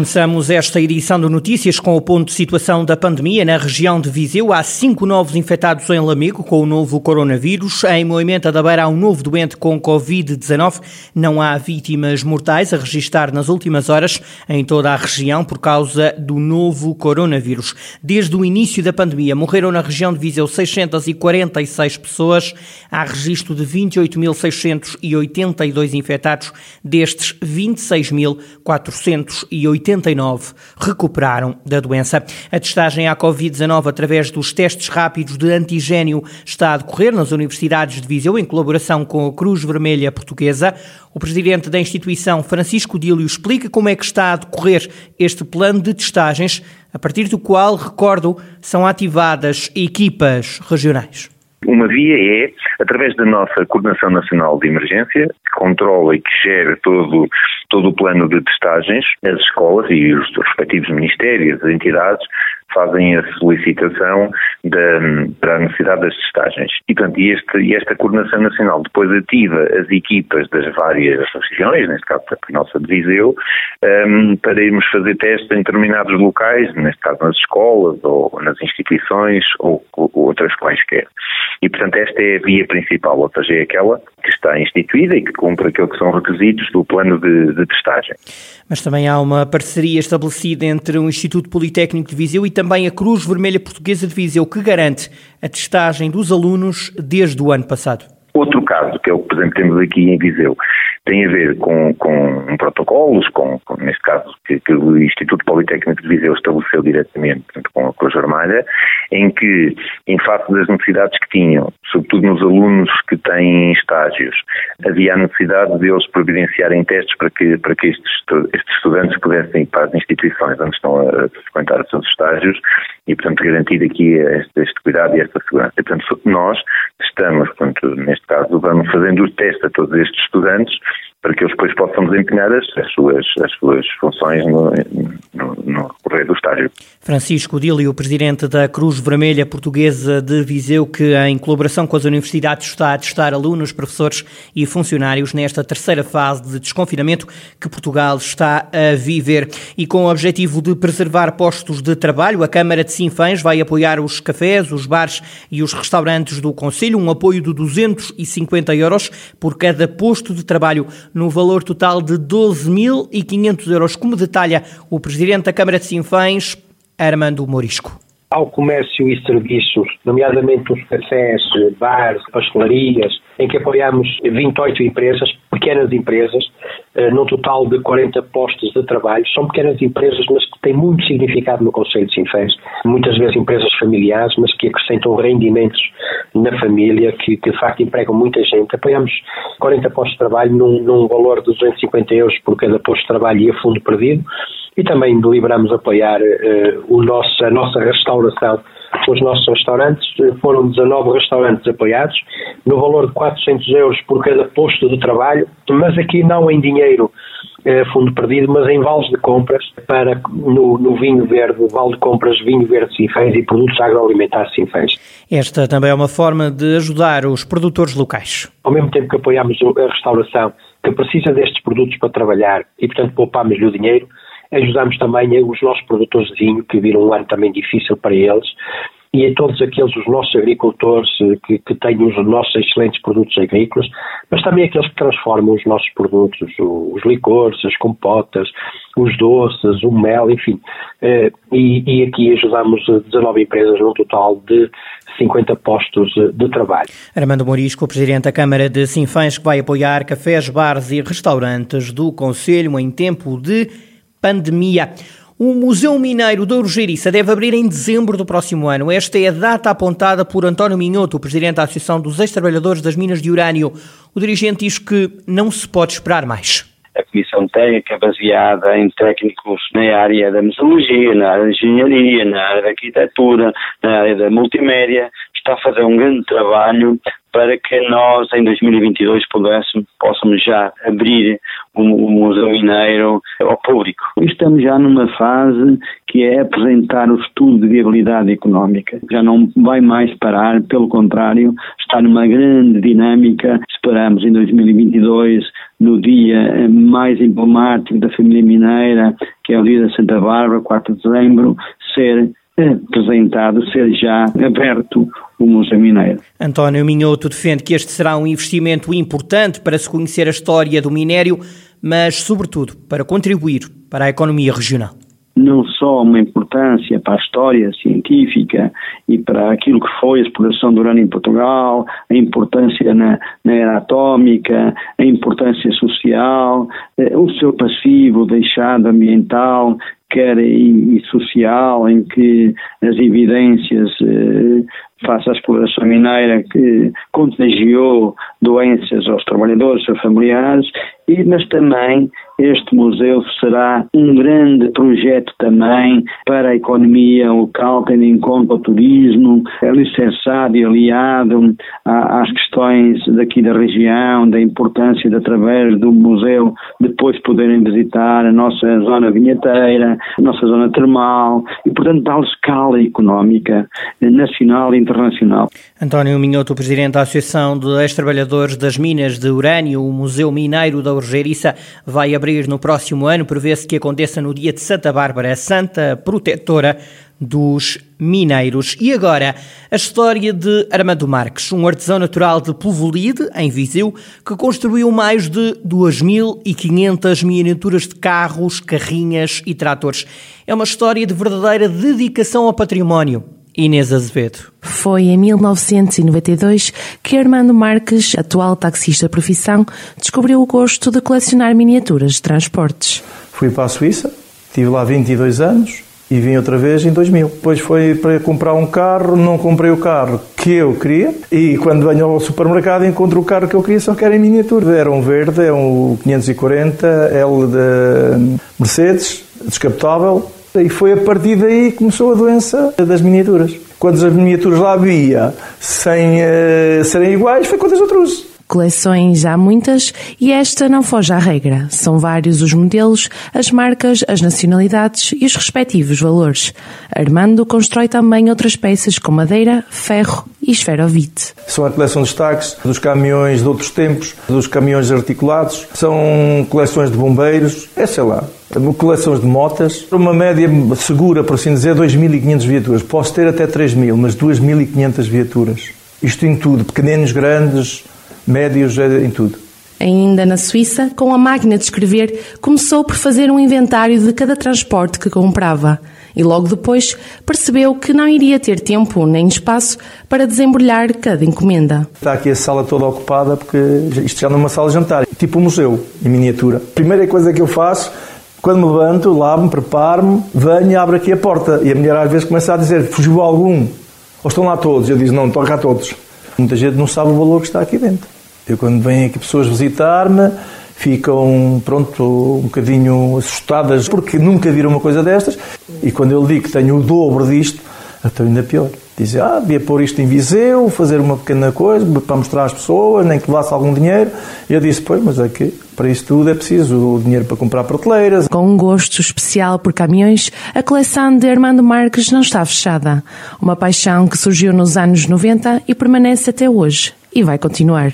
Começamos esta edição de notícias com o ponto de situação da pandemia na região de Viseu. Há cinco novos infectados em Lamego com o novo coronavírus. Em Moimenta da Beira há um novo doente com Covid-19. Não há vítimas mortais a registrar nas últimas horas em toda a região por causa do novo coronavírus. Desde o início da pandemia morreram na região de Viseu 646 pessoas. Há registro de 28.682 infectados. Destes, 26.480 89 recuperaram da doença. A testagem à Covid-19 através dos testes rápidos de antigênio está a decorrer nas universidades de Viseu em colaboração com a Cruz Vermelha Portuguesa. O presidente da instituição, Francisco Dílio, explica como é que está a decorrer este plano de testagens, a partir do qual, recordo, são ativadas equipas regionais. Uma via é, através da nossa Coordenação Nacional de Emergência, que controla e que gera todo, todo o plano de testagens, as escolas e os respectivos ministérios, as entidades, fazem a solicitação para a necessidade das testagens. E, portanto, este, esta coordenação nacional depois ativa as equipas das várias regiões, neste caso a nossa de Viseu, um, para irmos fazer testes em determinados locais, neste caso nas escolas ou nas instituições ou, ou outras quaisquer. E, portanto, esta é a via principal, ou seja, é aquela que está instituída e que cumpre aquilo que são requisitos do plano de, de testagem. Mas também há uma parceria estabelecida entre o Instituto Politécnico de Viseu e também a Cruz Vermelha Portuguesa de Viseu, que garante a testagem dos alunos desde o ano passado. Outro caso, que é o que, por exemplo, temos aqui em Viseu, tem a ver com, com protocolos, com, com neste caso, que, que, o Instituto Politécnico de Viseu estabeleceu diretamente portanto, com a Cruz Vermelha, em que, em face das necessidades que tinham, sobretudo nos alunos que têm estágios, havia a necessidade de eles providenciarem testes para que, para que estes, estes estudantes pudessem ir para as instituições onde estão a frequentar os seus estágios e, portanto, garantir aqui este, este cuidado e esta segurança. E, portanto, nós estamos, portanto, neste caso, vamos fazendo os testes a todos estes estudantes para que eles depois possam desempenhar as, as, suas, as suas funções no, no, no correr do estágio. Francisco Dílio, presidente da Cruz Vermelha Portuguesa de Viseu, que em colaboração com as universidades está a testar alunos, professores e funcionários nesta terceira fase de desconfinamento que Portugal está a viver. E com o objetivo de preservar postos de trabalho, a Câmara de Sinfãs vai apoiar os cafés, os bares e os restaurantes do Conselho, um apoio de 250 euros por cada posto de trabalho no valor total de 12.500 euros, como detalha o Presidente da Câmara de Sinfãs, Armando Morisco ao comércio e serviços, nomeadamente os cafés, bares, pastelarias, em que apoiamos 28 empresas, pequenas empresas, eh, num total de 40 postos de trabalho. São pequenas empresas, mas que têm muito significado no Conselho de Sinfãs. Muitas vezes empresas familiares, mas que acrescentam rendimentos na família, que, que de facto empregam muita gente. Apoiamos 40 postos de trabalho num, num valor de 250 euros por cada posto de trabalho e a fundo perdido e também deliberamos apoiar uh, o nosso, a nossa restauração. Os nossos restaurantes, foram 19 restaurantes apoiados, no valor de 400 euros por cada posto de trabalho, mas aqui não em dinheiro eh, fundo perdido, mas em vales de compras para no, no, vinho verde, vale de compras vinho verde Sinfãs e produtos agroalimentares Sinfãs. Esta também é uma forma de ajudar os produtores locais. Ao mesmo tempo que apoiamos a restauração que precisa destes produtos para trabalhar e, portanto, poupamos-lhe o dinheiro, Ajudamos também os nossos produtores de vinho, que viram um ano também difícil para eles, e a todos aqueles, os nossos agricultores eh, que, que têm os nossos excelentes produtos agrícolas, mas também aqueles que transformam os nossos produtos, os licores, as compotas, os doces, o mel, enfim. Eh, e, e aqui ajudamos 19 empresas num total de 50 postos de trabalho. Armando Morisco, Presidente da Câmara de Sinfãs, que vai apoiar cafés, bares e restaurantes do Conselho em tempo de pandemia. O Museu Mineiro da Urgeriça deve abrir em dezembro do próximo ano. Esta é a data apontada por António Minhoto, presidente da Associação dos Ex-Trabalhadores das Minas de Urânio. O dirigente diz que não se pode esperar mais. A Comissão Técnica, baseada em técnicos na área da metalurgia, na área da engenharia, na área da arquitetura, na área da multimédia, está a fazer um grande trabalho para que nós em 2022 pudéssemos, possamos já abrir o, o Museu Mineiro ao público. Estamos já numa fase que é apresentar o estudo de viabilidade económica. Já não vai mais parar, pelo contrário, está numa grande dinâmica. Esperamos em 2022, no dia mais emblemático da família mineira, que é o dia da Santa Bárbara, 4 de dezembro, ser apresentado, ser já aberto o Museu Mineiro. António Minhoto defende que este será um investimento importante para se conhecer a história do minério, mas, sobretudo, para contribuir para a economia regional não só uma importância para a história científica e para aquilo que foi a exploração do urânio em Portugal, a importância na, na era atómica, a importância social, eh, o seu passivo deixado ambiental, quer e, e, social, em que as evidências eh, face à exploração mineira que contagiou doenças aos trabalhadores, aos familiares, e, mas também este museu será um grande projeto também para a economia local, tendo em conta o turismo, licenciado e aliado às questões daqui da região, da importância de, através do museu, depois poderem visitar a nossa zona vinheteira, a nossa zona termal, e, portanto, dar escala económica nacional e internacional. António Minhoto, presidente da Associação de Ex-Trabalhadores das Minas de Urânio, o Museu Mineiro da Urgeriça, vai abrir no próximo ano. Prevê-se que aconteça no dia de Santa Bárbara, Santa Protetora dos mineiros. E agora, a história de Armando Marques, um artesão natural de Povolide, em Viseu, que construiu mais de 2.500 miniaturas de carros, carrinhas e tratores. É uma história de verdadeira dedicação ao património. Inês Azevedo. Foi em 1992 que Armando Marques, atual taxista de profissão, descobriu o gosto de colecionar miniaturas de transportes. Fui para a Suíça, tive lá 22 anos e vim outra vez em 2000. Depois foi para comprar um carro, não comprei o carro que eu queria e quando venho ao supermercado encontro o carro que eu queria, só que era em miniatura. Era um verde, é um 540 L de Mercedes, descapotável, e foi a partir daí que começou a doença das miniaturas. Quando as miniaturas lá havia sem uh, serem iguais, foi quando as outras. Coleções há muitas e esta não foge à regra. São vários os modelos, as marcas, as nacionalidades e os respectivos valores. Armando constrói também outras peças com madeira, ferro e esferovite. São a coleção de destaques dos caminhões de outros tempos, dos caminhões articulados, são coleções de bombeiros, é sei lá, coleções de motas, uma média segura, por assim dizer, 2.500 viaturas. Posso ter até 3.000, mas 2.500 viaturas. Isto em tudo, pequeninos, grandes, médios, é em tudo. Ainda na Suíça, com a máquina de escrever, começou por fazer um inventário de cada transporte que comprava e logo depois percebeu que não iria ter tempo nem espaço para desembrulhar cada encomenda. Está aqui a sala toda ocupada porque isto já não é uma sala de jantar, tipo um museu, em miniatura. A primeira coisa que eu faço quando me levanto, lavo-me, preparo-me, venho e abro aqui a porta. E a mulher às vezes começa a dizer: fugiu algum? Ou estão lá todos? Eu digo: não, toca a todos. Muita gente não sabe o valor que está aqui dentro. Eu, quando vêm aqui pessoas visitar-me, ficam, pronto, um bocadinho assustadas porque nunca viram uma coisa destas. E quando eu digo que tenho o dobro disto, então ainda pior. Dizem, ah, devia pôr isto em Viseu, fazer uma pequena coisa para mostrar às pessoas, nem que levasse algum dinheiro. E eu disse, pois, mas é que para isso tudo é preciso o dinheiro para comprar prateleiras. Com um gosto especial por caminhões, a coleção de Armando Marques não está fechada. Uma paixão que surgiu nos anos 90 e permanece até hoje. E vai continuar.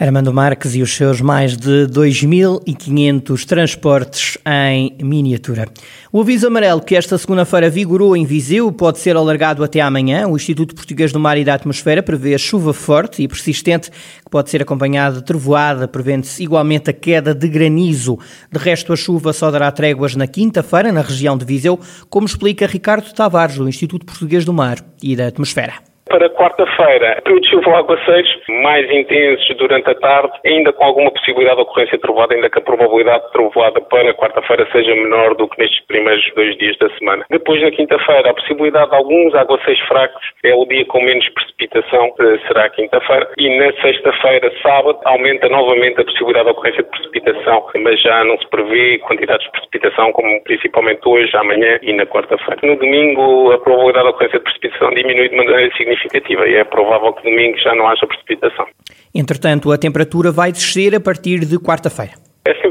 Armando Marques e os seus mais de 2.500 transportes em miniatura. O aviso amarelo que esta segunda-feira vigorou em Viseu pode ser alargado até amanhã. O Instituto Português do Mar e da Atmosfera prevê chuva forte e persistente, que pode ser acompanhada de trovoada, prevendo-se igualmente a queda de granizo. De resto, a chuva só dará tréguas na quinta-feira na região de Viseu, como explica Ricardo Tavares, do Instituto Português do Mar e da Atmosfera. Para quarta-feira, período de chuva aguaceiros mais intensos durante a tarde, ainda com alguma possibilidade de ocorrência de trovoada, ainda que a probabilidade de trovoada para quarta-feira seja menor do que nestes primeiros dois dias da semana. Depois, na quinta-feira, a possibilidade de alguns aguaceiros fracos é o dia com menos precipitação, eh, será quinta-feira. E na sexta-feira, sábado, aumenta novamente a possibilidade de ocorrência de precipitação, mas já não se prevê quantidades de precipitação como principalmente hoje, amanhã e na quarta-feira. No domingo, a probabilidade de ocorrência de precipitação diminui de maneira significativa significativa e é provável que domingo já não haja precipitação. Entretanto, a temperatura vai descer a partir de quarta-feira.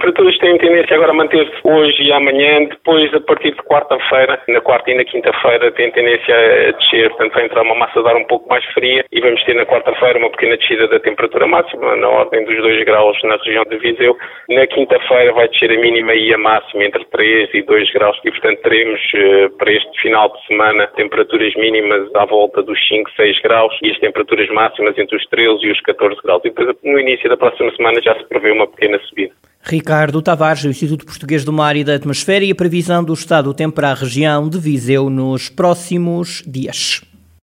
As temperaturas têm tendência agora a manter-se hoje e amanhã, depois a partir de quarta-feira, na quarta e na quinta-feira tem tendência a descer, portanto vai entrar uma massa de ar um pouco mais fria e vamos ter na quarta-feira uma pequena descida da temperatura máxima, na ordem dos 2 graus na região de Viseu. Na quinta-feira vai descer a mínima e a máxima entre 3 e 2 graus e portanto teremos eh, para este final de semana temperaturas mínimas à volta dos 5, 6 graus e as temperaturas máximas entre os 13 e os 14 graus. E depois no início da próxima semana já se prevê uma pequena subida. Ricardo Tavares, do Instituto Português do Mar e da Atmosfera e a previsão do estado do tempo para a região de Viseu nos próximos dias.